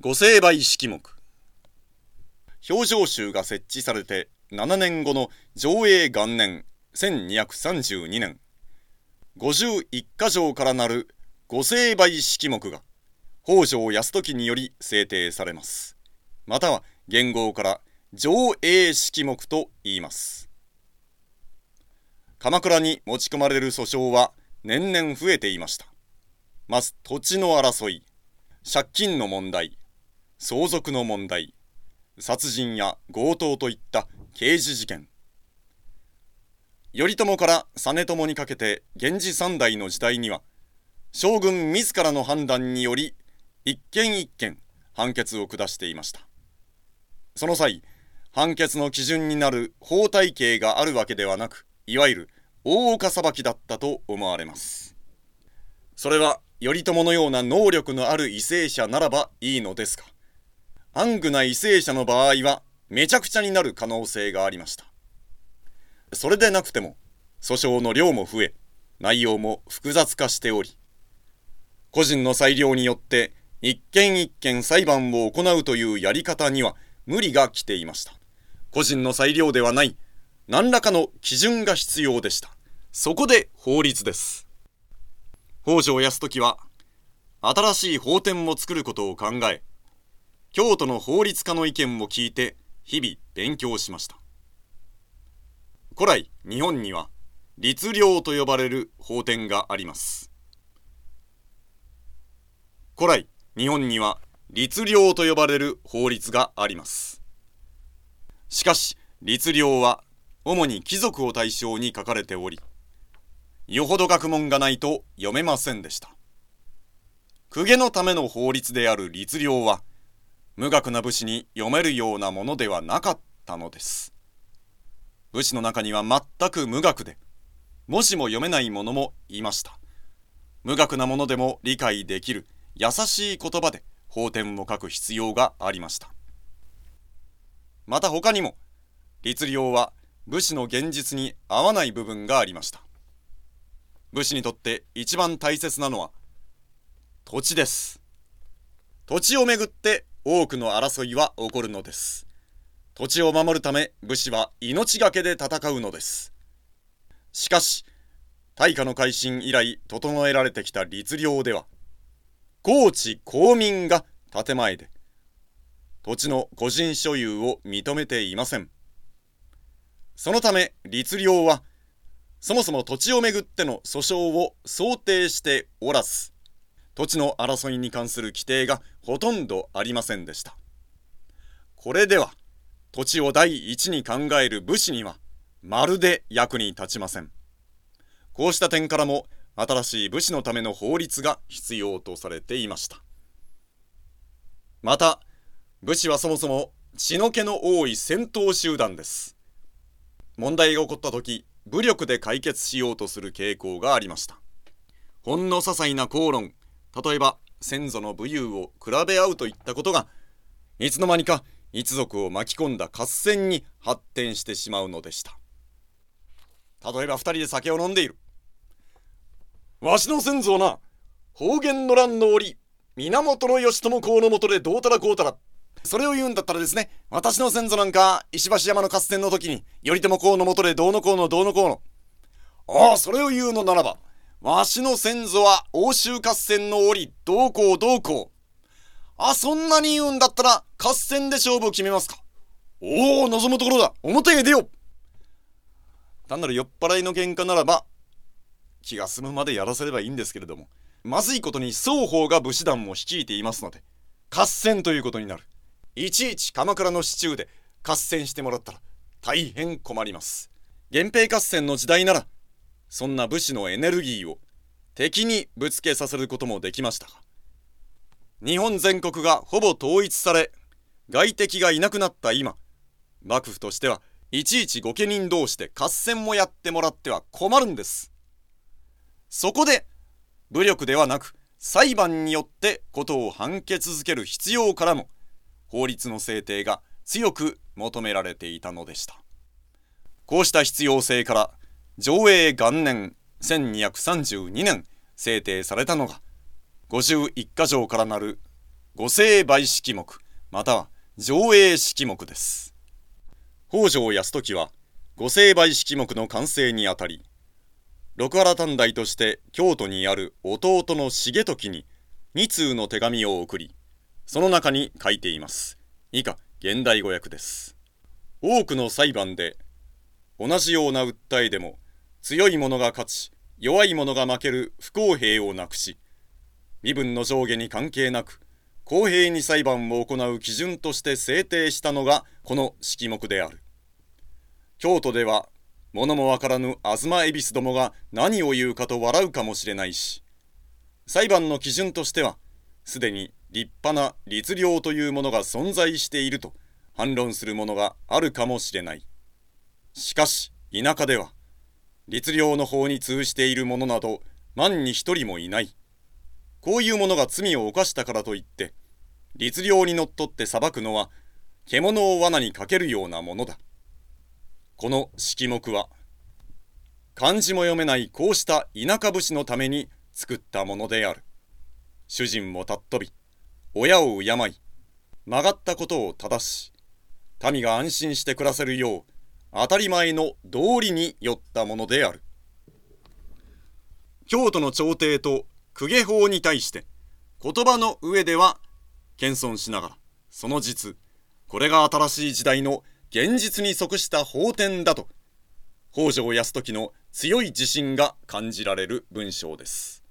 御成敗式目。表情集が設置されて7年後の上映元年1232年。51箇条からなる御成敗式目が北条泰時により制定されます。または元号から上映式目と言います。鎌倉に持ち込まれる訴訟は年々増えていました。まず土地の争い借金の問題相続の問題。殺人や強盗といった刑事事件。頼朝から実朝にかけて源氏三代の時代には将軍自らの判断により一件一件判決を下していました。その際判決の基準になる法体系があるわけではなくいわゆる大岡裁きだったと思われます。それは頼朝のような能力のある為政者ならばいいのですか暗愚な為政者の場合はめちゃくちゃになる可能性がありました。それでなくても、訴訟の量も増え、内容も複雑化しており、個人の裁量によって一件一件裁判を行うというやり方には無理が来ていました。個人の裁量ではない、何らかの基準が必要でした。そこで法律です。北条泰時は新しい法典を作ることを考え京都の法律家の意見を聞いて日々勉強しました。古来日本には律令と呼ばれる法典があります。古来日本には律令と呼ばれる法律があります。しかし律令は主に貴族を対象に書かれておりよほど学問がないと読めませんでした。公家のための法律である律令は、無学な武士に読めるようなものではなかったのです。武士の中には全く無学で、もしも読めない者もいました。無学なものでも理解できる優しい言葉で法典を書く必要がありました。また他にも、律令は武士の現実に合わない部分がありました。武士にとって一番大切なのは土地です土地をめぐって多くの争いは起こるのです。土地を守るため武士は命がけで戦うのです。しかし大化の改新以来整えられてきた律令では高知公民が建前で土地の個人所有を認めていません。そのため律令はそもそも土地をめぐっての訴訟を想定しておらず土地の争いに関する規定がほとんどありませんでした。これでは土地を第一に考える武士にはまるで役に立ちません。こうした点からも新しい武士のための法律が必要とされていました。また武士はそもそも血の気の多い戦闘集団です。問題が起こった時武力で解決しようとする傾向がありました。ほんの些細な口論例えば先祖の武勇を比べ合うといったことがいつの間にか一族を巻き込んだ合戦に発展してしまうのでした。例えば2人で酒を飲んでいる。わしの先祖はな方言の乱の折源義朝公のもとでどうたらこうたら。それを言うんだったらですね、私の先祖なんか、石橋山の合戦の時に、頼朝公のもとでどうのこうのどうのこうの。ああ、それを言うのならば、わしの先祖は欧州合戦の折、どうこうどうこう。あ、そんなに言うんだったら、合戦で勝負を決めますか。おお、望むところだ。表へ出よ。単なる酔っ払いの喧嘩ならば、気が済むまでやらせればいいんですけれども、まずいことに双方が武士団も率いていますので、合戦ということになる。いちいち鎌倉の市中で合戦してもらったら大変困ります源平合戦の時代ならそんな武士のエネルギーを敵にぶつけさせることもできましたが日本全国がほぼ統一され外敵がいなくなった今幕府としてはいちいち御家人同士で合戦もやってもらっては困るんです。そこで武力ではなく裁判によってことを判決づける必要からも法律の制定が強く求められていたのでした。こうした必要性から上映元年1232年制定されたのが51箇条からなる御成敗式目または上映式目です。北条泰時は御成敗式目の完成にあたり六原短大として京都にある弟の重時に2通の手紙を送りその中に書いています。以下現代語訳です。多くの裁判で同じような訴えでも強い者が勝ち弱い者が負ける不公平をなくし身分の上下に関係なく公平に裁判を行う基準として制定したのがこの式目である。京都では物もわからぬ東恵比寿どもが何を言うかと笑うかもしれないし裁判の基準としてはすでに立派な律令というものが存在していると反論するものがあるかもしれない。しかし田舎では律令の法に通じている者など万に一人もいない。こういう者が罪を犯したからといって律令にのっとって裁くのは獣を罠にかけるようなものだ。この式目は漢字も読めないこうした田舎武士のために作ったものである。主人も尊び親を敬い曲がったことを正し民が安心して暮らせるよう当たり前の道理によったものである。京都の朝廷と公家法に対して言葉の上では謙遜しながらその実これが新しい時代の現実に即した法典だと北条泰時の強い自信が感じられる文章です。